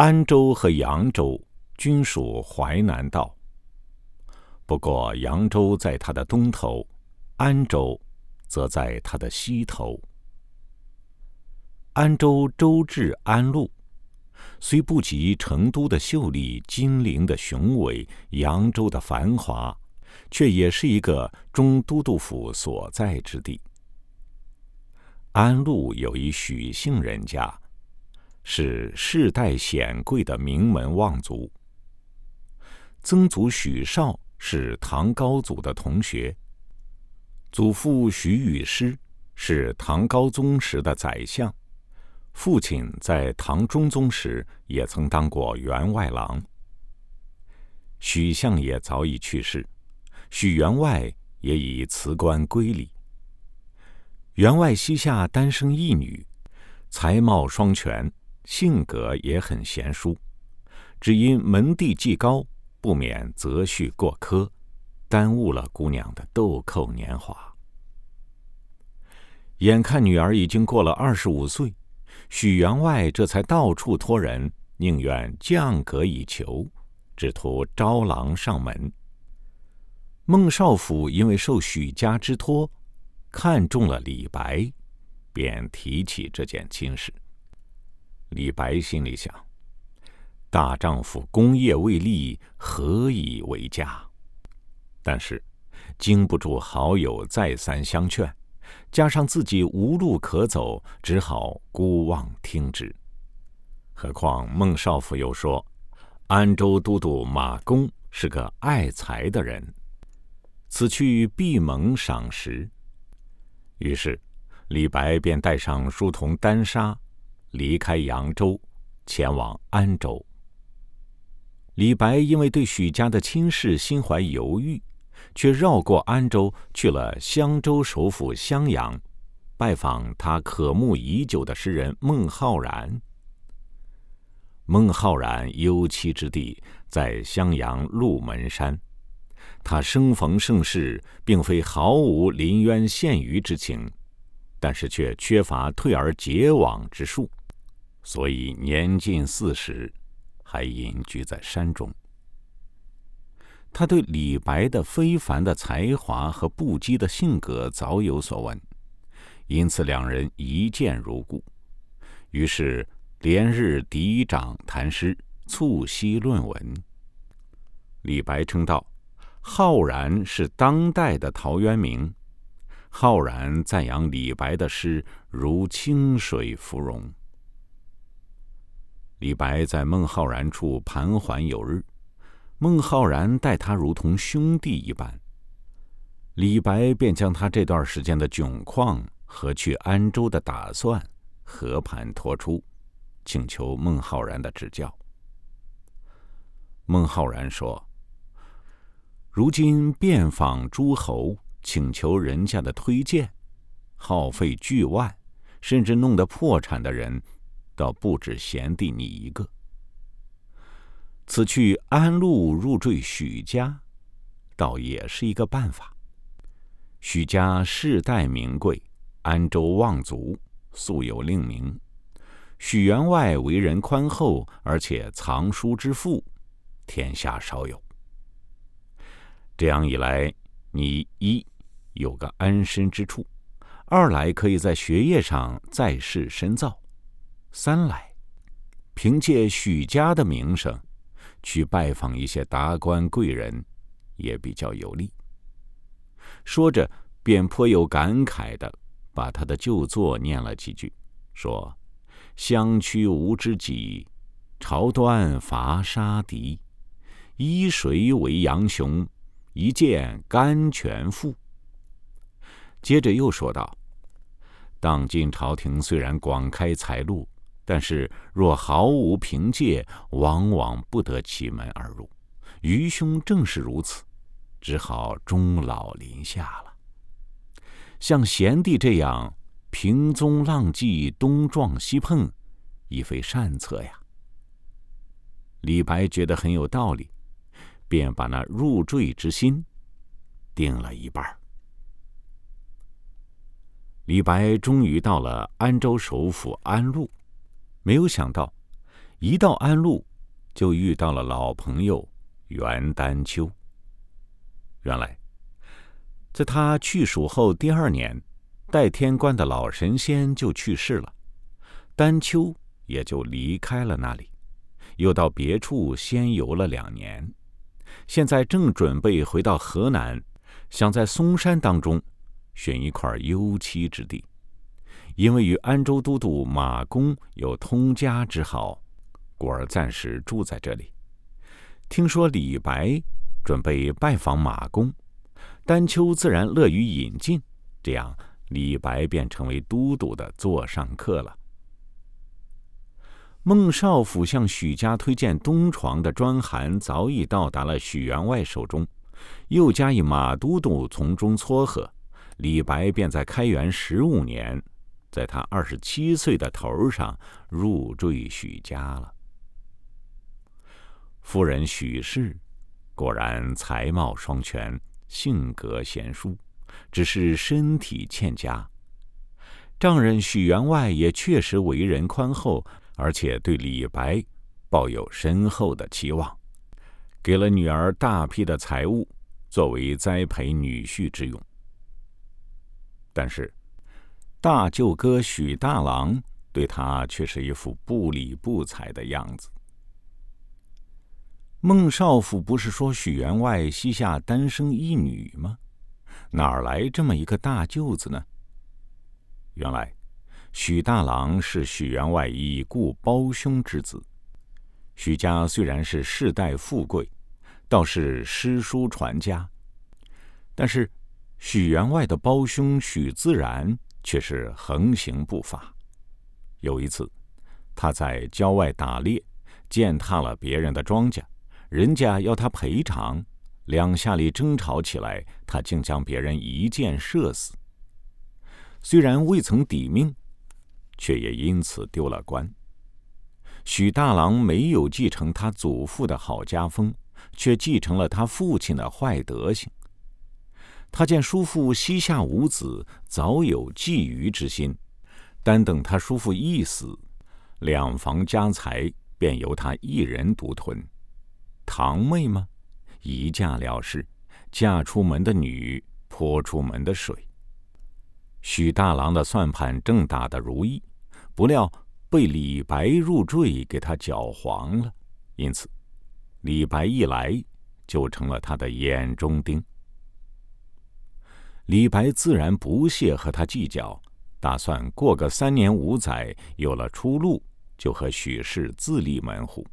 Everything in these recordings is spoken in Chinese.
安州和扬州均属淮南道。不过，扬州在它的东头，安州则在它的西头。安州州治安陆，虽不及成都的秀丽、金陵的雄伟、扬州的繁华，却也是一个中都督府所在之地。安陆有一许姓人家，是世代显贵的名门望族。曾祖许绍。是唐高祖的同学。祖父许与师是唐高宗时的宰相，父亲在唐中宗时也曾当过员外郎。许相也早已去世，许员外也已辞官归里。员外膝下单生一女，才貌双全，性格也很贤淑，只因门第既高。不免择婿过苛，耽误了姑娘的豆蔻年华。眼看女儿已经过了二十五岁，许员外这才到处托人，宁愿降格以求，只图招郎上门。孟少府因为受许家之托，看中了李白，便提起这件亲事。李白心里想。大丈夫功业未立，何以为家？但是，经不住好友再三相劝，加上自己无路可走，只好孤望听之。何况孟少府又说，安州都督马公是个爱才的人，此去必蒙赏识。于是，李白便带上书童丹砂，离开扬州，前往安州。李白因为对许家的亲事心怀犹豫，却绕过安州，去了襄州首府襄阳，拜访他渴慕已久的诗人孟浩然。孟浩然幽栖之地在襄阳鹿门山，他生逢盛世，并非毫无临渊羡鱼之情，但是却缺乏退而结网之术，所以年近四十。还隐居在山中。他对李白的非凡的才华和不羁的性格早有所闻，因此两人一见如故。于是连日嫡长谈诗，促膝论文。李白称道：“浩然是当代的陶渊明。”浩然赞扬李白的诗如清水芙蓉。李白在孟浩然处盘桓有日，孟浩然待他如同兄弟一般。李白便将他这段时间的窘况和去安州的打算和盘托出，请求孟浩然的指教。孟浩然说：“如今遍访诸侯，请求人家的推荐，耗费巨万，甚至弄得破产的人。”倒不止贤弟你一个。此去安陆入赘许家，倒也是一个办法。许家世代名贵，安州望族，素有令名。许员外为人宽厚，而且藏书之富，天下少有。这样一来，你一有个安身之处，二来可以在学业上再世深造。三来，凭借许家的名声，去拜访一些达官贵人，也比较有利。说着，便颇有感慨的把他的旧作念了几句，说：“乡曲无知己，朝端伐杀敌。依谁为杨雄？一见甘泉赋。”接着又说道：“当今朝廷虽然广开财路。”但是，若毫无凭借，往往不得其门而入。愚兄正是如此，只好终老林下了。像贤弟这样平踪浪迹、东撞西碰，已非善策呀。李白觉得很有道理，便把那入赘之心定了一半。李白终于到了安州首府安陆。没有想到，一到安陆，就遇到了老朋友袁丹丘。原来，在他去蜀后第二年，戴天观的老神仙就去世了，丹丘也就离开了那里，又到别处仙游了两年，现在正准备回到河南，想在嵩山当中选一块幽栖之地，因为与安州都督马公有通家之好，故而暂时住在这里。听说李白。准备拜访马公，丹丘自然乐于引进，这样李白便成为都督的座上客了。孟少府向许家推荐东床的专函早已到达了许员外手中，又加以马都督从中撮合，李白便在开元十五年，在他二十七岁的头上入赘许家了。夫人许氏。果然才貌双全，性格贤淑，只是身体欠佳。丈人许员外也确实为人宽厚，而且对李白抱有深厚的期望，给了女儿大批的财物，作为栽培女婿之用。但是，大舅哥许大郎对他却是一副不理不睬的样子。孟少府不是说许员外膝下单生一女吗？哪儿来这么一个大舅子呢？原来，许大郎是许员外已故胞兄之子。许家虽然是世代富贵，倒是诗书传家，但是许员外的胞兄许自然却是横行不法。有一次，他在郊外打猎，践踏了别人的庄稼。人家要他赔偿，两下里争吵起来，他竟将别人一箭射死。虽然未曾抵命，却也因此丢了官。许大郎没有继承他祖父的好家风，却继承了他父亲的坏德行。他见叔父膝下无子，早有觊觎之心，单等他叔父一死，两房家财便由他一人独吞。堂妹吗？一嫁了事，嫁出门的女泼出门的水。许大郎的算盘正打得如意，不料被李白入赘，给他搅黄了。因此，李白一来就成了他的眼中钉。李白自然不屑和他计较，打算过个三年五载，有了出路，就和许氏自立门户。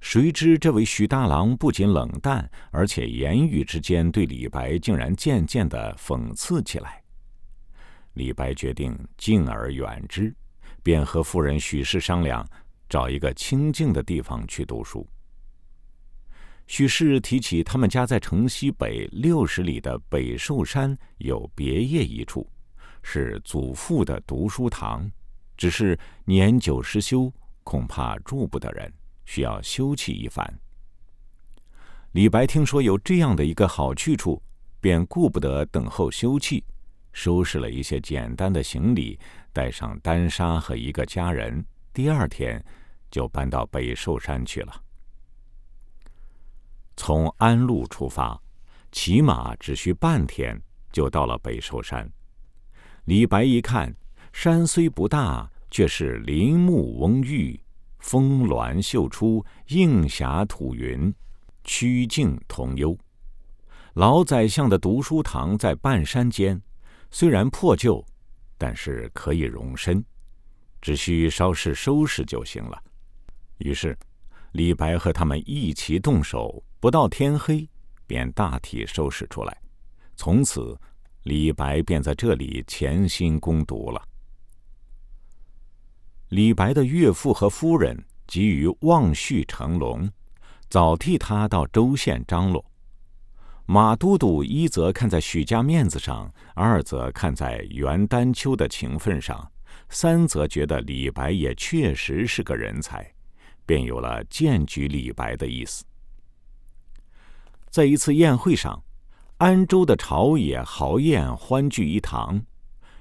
谁知这位许大郎不仅冷淡，而且言语之间对李白竟然渐渐的讽刺起来。李白决定敬而远之，便和夫人许氏商量，找一个清静的地方去读书。许氏提起他们家在城西北六十里的北寿山有别业一处，是祖父的读书堂，只是年久失修，恐怕住不得人。需要休憩一番。李白听说有这样的一个好去处，便顾不得等候休憩，收拾了一些简单的行李，带上丹砂和一个家人，第二天就搬到北寿山去了。从安陆出发，骑马只需半天就到了北寿山。李白一看，山虽不大，却是林木蓊郁。峰峦秀出，映霞吐云，曲径通幽。老宰相的读书堂在半山间，虽然破旧，但是可以容身，只需稍事收拾就行了。于是，李白和他们一齐动手，不到天黑，便大体收拾出来。从此，李白便在这里潜心攻读了。李白的岳父和夫人急于望婿成龙，早替他到州县张罗。马都督一则看在许家面子上，二则看在袁丹丘的情分上，三则觉得李白也确实是个人才，便有了荐举李白的意思。在一次宴会上，安州的朝野豪宴欢聚一堂，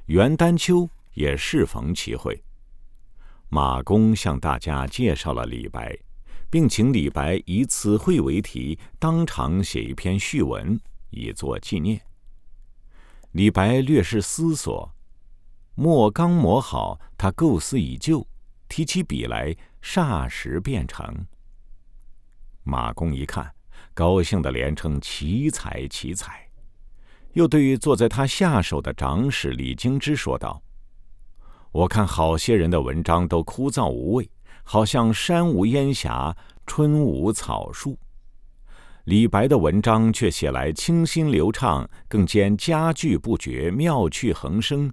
袁丹丘也适逢其会。马公向大家介绍了李白，并请李白以此会为题，当场写一篇序文，以作纪念。李白略施思索，墨刚磨好，他构思已就，提起笔来，霎时便成。马公一看，高兴的连称奇才奇才，又对于坐在他下手的长史李京之说道。我看好些人的文章都枯燥无味，好像山无烟霞，春无草树。李白的文章却写来清新流畅，更兼佳句不绝，妙趣横生，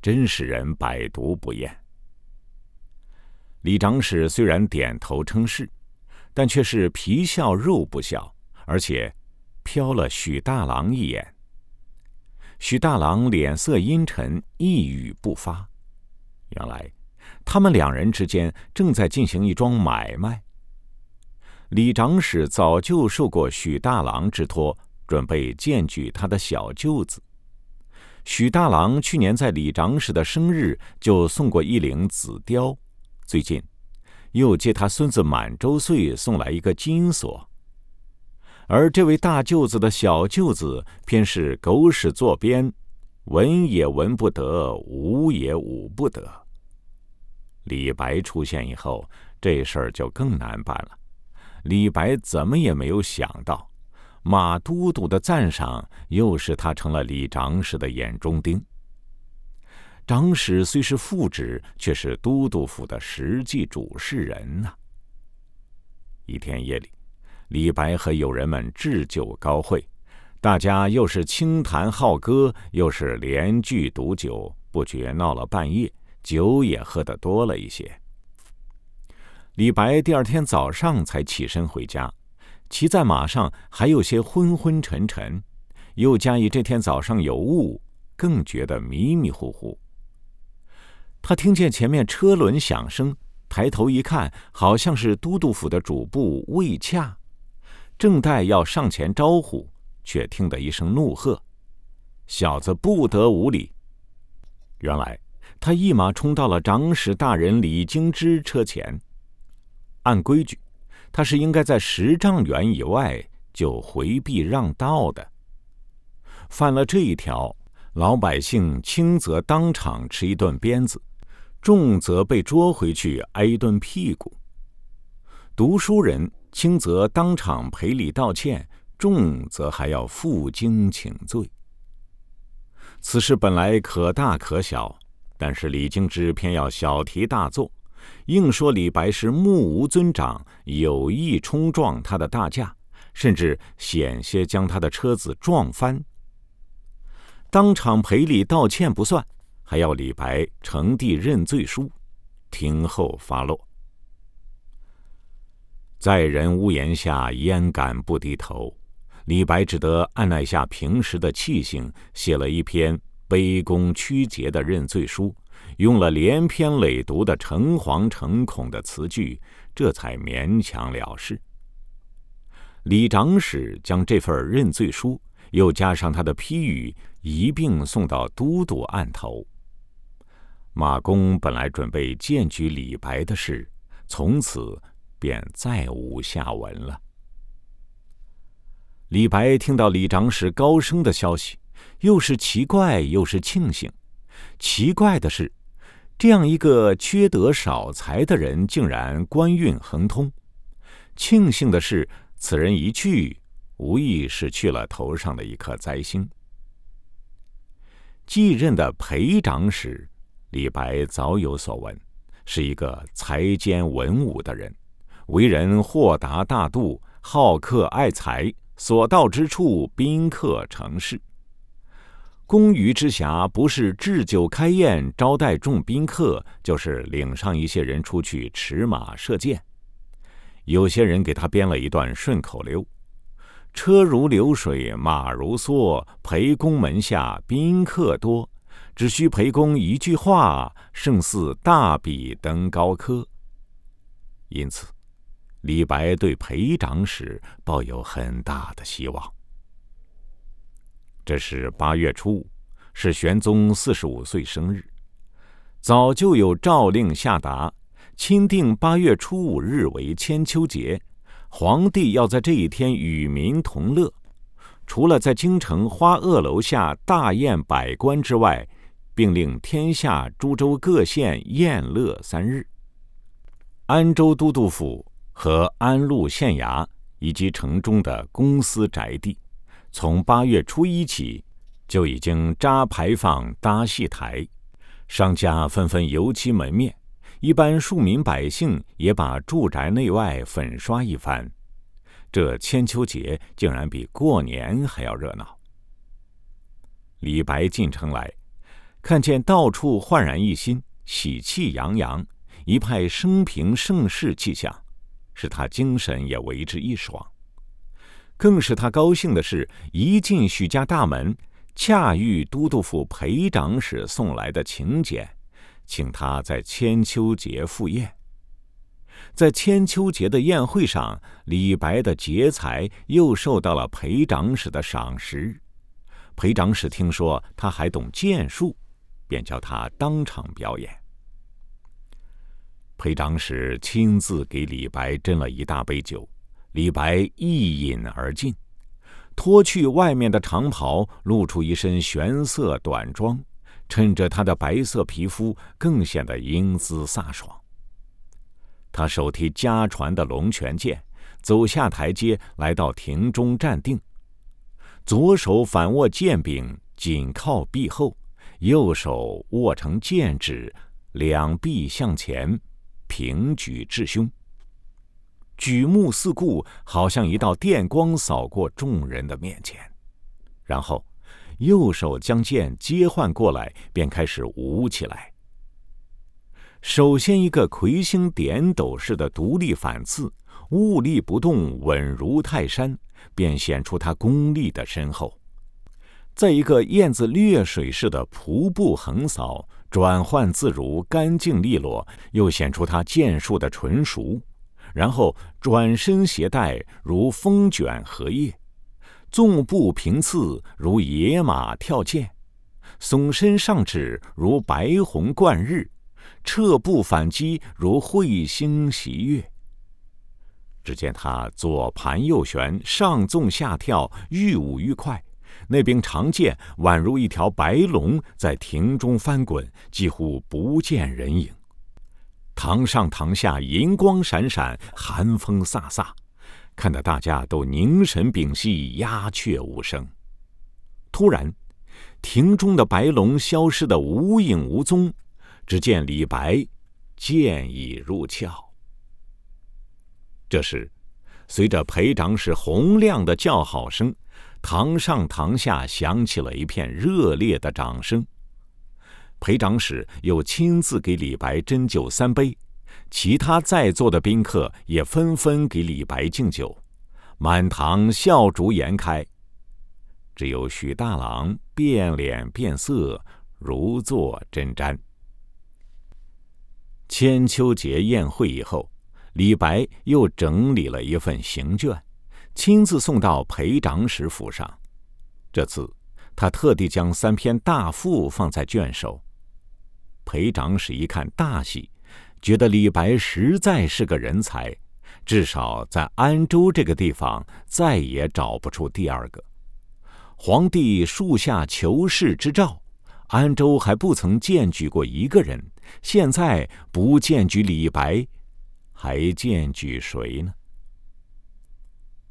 真使人百读不厌。李长史虽然点头称是，但却是皮笑肉不笑，而且瞟了许大郎一眼。许大郎脸色阴沉，一语不发。原来，他们两人之间正在进行一桩买卖。李长史早就受过许大郎之托，准备荐举他的小舅子。许大郎去年在李长史的生日就送过一领紫貂，最近又接他孙子满周岁送来一个金锁。而这位大舅子的小舅子偏是狗屎作鞭。闻也闻不得，舞也舞不得。李白出现以后，这事儿就更难办了。李白怎么也没有想到，马都督的赞赏又使他成了李长史的眼中钉。长史虽是副职，却是都督府的实际主事人呐。一天夜里，李白和友人们置酒高会。大家又是轻弹好歌，又是连句读酒，不觉闹了半夜，酒也喝得多了一些。李白第二天早上才起身回家，骑在马上还有些昏昏沉沉，又加以这天早上有雾，更觉得迷迷糊糊。他听见前面车轮响声，抬头一看，好像是都督府的主簿魏洽，正待要上前招呼。却听得一声怒喝：“小子不得无礼！”原来他一马冲到了长史大人李京之车前。按规矩，他是应该在十丈远以外就回避让道的。犯了这一条，老百姓轻则当场吃一顿鞭子，重则被捉回去挨一顿屁股；读书人轻则当场赔礼道歉。重则还要负荆请罪。此事本来可大可小，但是李敬之偏要小题大做，硬说李白是目无尊长，有意冲撞他的大驾，甚至险些将他的车子撞翻。当场赔礼道歉不算，还要李白呈递认罪书，听候发落。在人屋檐下，焉敢不低头？李白只得按捺下平时的气性，写了一篇卑躬屈节的认罪书，用了连篇累牍的诚惶诚恐的词句，这才勉强了事。李长史将这份认罪书，又加上他的批语，一并送到都督案头。马公本来准备荐举李白的事，从此便再无下文了。李白听到李长史高升的消息，又是奇怪又是庆幸。奇怪的是，这样一个缺德少才的人，竟然官运亨通；庆幸的是，此人一去，无疑是去了头上的一颗灾星。继任的裴长史，李白早有所闻，是一个才兼文武的人，为人豁达大度，好客爱才。所到之处，宾客成事。公余之暇，不是置酒开宴招待众宾客，就是领上一些人出去驰马射箭。有些人给他编了一段顺口溜：“车如流水马如梭，裴公门下宾客多。只需裴公一句话，胜似大笔登高科。”因此。李白对裴长史抱有很大的希望。这是八月初五，是玄宗四十五岁生日。早就有诏令下达，钦定八月初五日为千秋节，皇帝要在这一天与民同乐。除了在京城花萼楼下大宴百官之外，并令天下诸州各县宴乐三日。安州都督府和安陆县衙以及城中的公司宅地，从八月初一起就已经扎牌坊、搭戏台，商家纷纷油漆门面，一般庶民百姓也把住宅内外粉刷一番。这千秋节竟然比过年还要热闹。李白进城来，看见到处焕然一新，喜气洋洋，一派升平盛世气象，使他精神也为之一爽。更使他高兴的是，一进许家大门，恰遇都督府裴长史送来的请柬，请他在千秋节赴宴。在千秋节的宴会上，李白的节才又受到了裴长史的赏识。裴长史听说他还懂剑术，便叫他当场表演。裴长史亲自给李白斟了一大杯酒，李白一饮而尽，脱去外面的长袍，露出一身玄色短装，衬着他的白色皮肤，更显得英姿飒爽。他手提家传的龙泉剑，走下台阶，来到亭中站定，左手反握剑柄，紧靠壁后，右手握成剑指，两臂向前，平举至胸，举目四顾，好像一道电光扫过众人的面前，然后右手将剑接换过来，便开始舞起来。首先，一个魁星点斗式的独立反刺，兀立不动，稳如泰山，便显出他功力的深厚；在一个燕子掠水似的仆步横扫，转换自如，干净利落，又显出他剑术的纯熟；然后转身携带，如风卷荷叶；纵步平刺，如野马跳涧；耸身上指，如白虹贯日。撤步反击，如彗星袭月。只见他左盘右旋，上纵下跳，愈舞愈快。那柄长剑宛如一条白龙，在庭中翻滚，几乎不见人影。堂上堂下银光闪闪，寒风飒飒，看得大家都凝神屏息，鸦雀无声。突然，庭中的白龙消失得无影无踪。只见李白剑已入鞘。这时，随着裴长史洪亮的叫好声，堂上堂下响起了一片热烈的掌声。裴长史又亲自给李白斟酒三杯，其他在座的宾客也纷纷给李白敬酒，满堂笑逐颜开。只有许大郎变脸变色，如坐针毡。千秋节宴会以后，李白又整理了一份行卷，亲自送到裴长史府上。这次，他特地将三篇大赋放在卷首。裴长史一看大喜，觉得李白实在是个人才，至少在安州这个地方再也找不出第二个。皇帝树下求是之诏，安州还不曾荐举过一个人。现在不荐举李白，还荐举谁呢？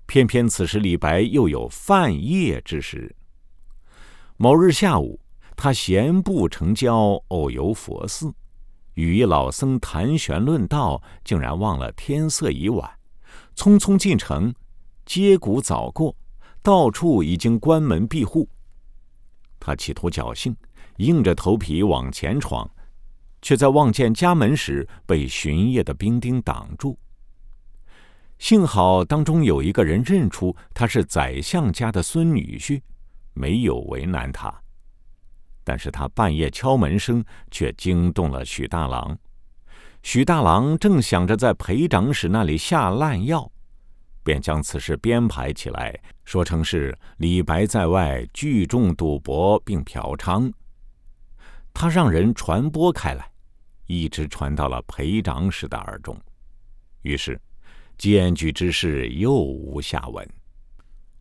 偏偏此时李白又有犯夜之时。某日下午，他闲步城郊，偶游佛寺，与一老僧谈玄论道，竟然忘了天色已晚，匆匆进城，街鼓早过，到处已经关门闭户。他企图侥幸，硬着头皮往前闯。却在望见家门时被巡夜的兵丁挡住。幸好当中有一个人认出他是宰相家的孙女婿，没有为难他。但是他半夜敲门声却惊动了许大郎。许大郎正想着在裴长史那里下烂药，便将此事编排起来，说成是李白在外聚众赌博并嫖娼。他让人传播开来，一直传到了裴长史的耳中，于是检举之事又无下文。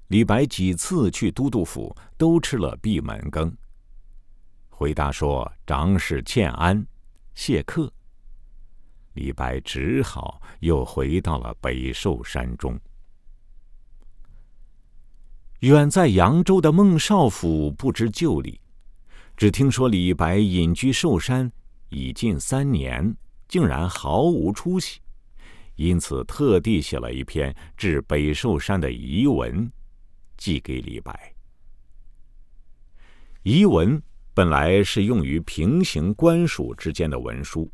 李白几次去都督府，都吃了闭门羹。回答说：“长史欠安，谢客。”李白只好又回到了北寿山中。远在扬州的孟少府不知就里，只听说李白隐居寿山已近三年，竟然毫无出息，因此特地写了一篇致北寿山的遗文，寄给李白。遗文本来是用于平行官署之间的文书，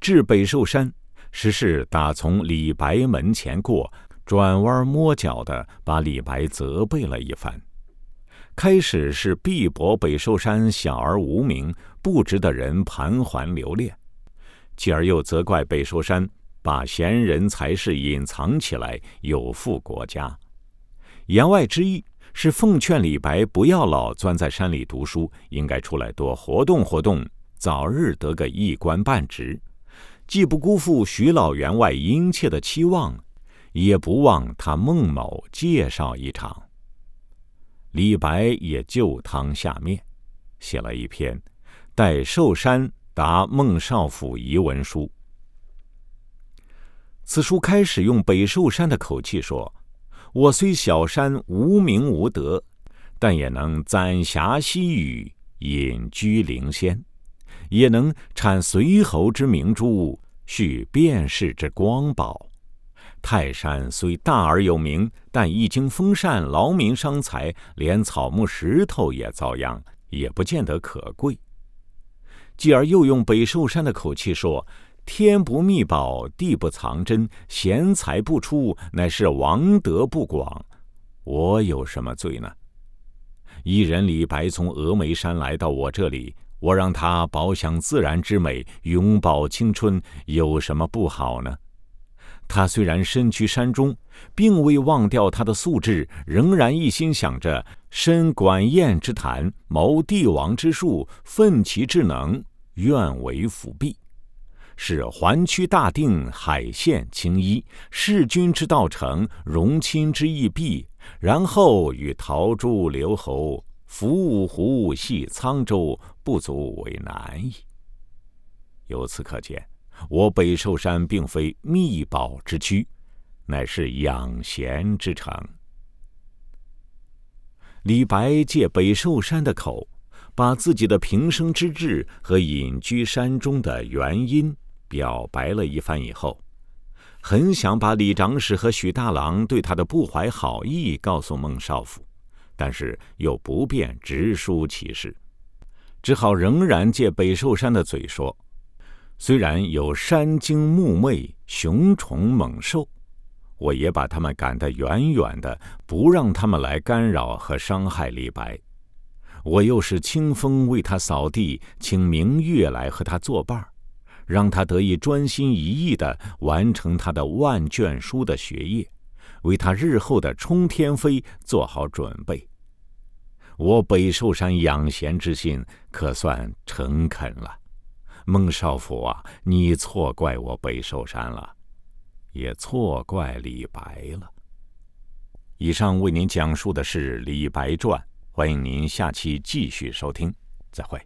至北寿山，实是打从李白门前过。转弯抹角的把李白责备了一番。开始是碧薄北寿山小而无名，不值得人盘桓留恋；继而又责怪北寿山把贤人才士隐藏起来，有负国家。言外之意是奉劝李白不要老钻在山里读书，应该出来多活动活动，早日得个一官半职，既不辜负徐老员外殷切的期望。也不忘他孟某介绍一场。李白也就汤下面，写了一篇《代寿山答孟少府遗文书》。此书开始用北寿山的口气说：“我虽小山无名无德，但也能攒霞溪雨，隐居灵仙，也能产随侯之明珠，续卞氏之光宝。”泰山虽大而有名，但一经封禅，劳民伤财，连草木石头也遭殃，也不见得可贵。继而又用北寿山的口气说：“天不密宝，地不藏珍，贤才不出，乃是王德不广。我有什么罪呢？一人李白从峨眉山来到我这里，我让他饱享自然之美，永葆青春，有什么不好呢？”他虽然身居山中，并未忘掉他的素质，仍然一心想着深管晏之谈，谋帝王之术，奋其智能，愿为辅弼，使环区大定，海县青衣，弑君之道成，荣亲之义毕，然后与陶朱留侯，伏五湖，系沧州，不足为难矣。由此可见。我北寿山并非秘宝之区，乃是养贤之城。李白借北寿山的口，把自己的平生之志和隐居山中的原因表白了一番以后，很想把李长史和许大郎对他的不怀好意告诉孟少府，但是又不便直抒其事，只好仍然借北寿山的嘴说。虽然有山精木魅、雄虫猛兽，我也把他们赶得远远的，不让他们来干扰和伤害李白。我又是清风为他扫地，请明月来和他作伴儿，让他得以专心一意的完成他的万卷书的学业，为他日后的冲天飞做好准备。我北寿山养贤之心，可算诚恳了。孟少府啊，你错怪我北寿山了，也错怪李白了。以上为您讲述的是《李白传》，欢迎您下期继续收听，再会。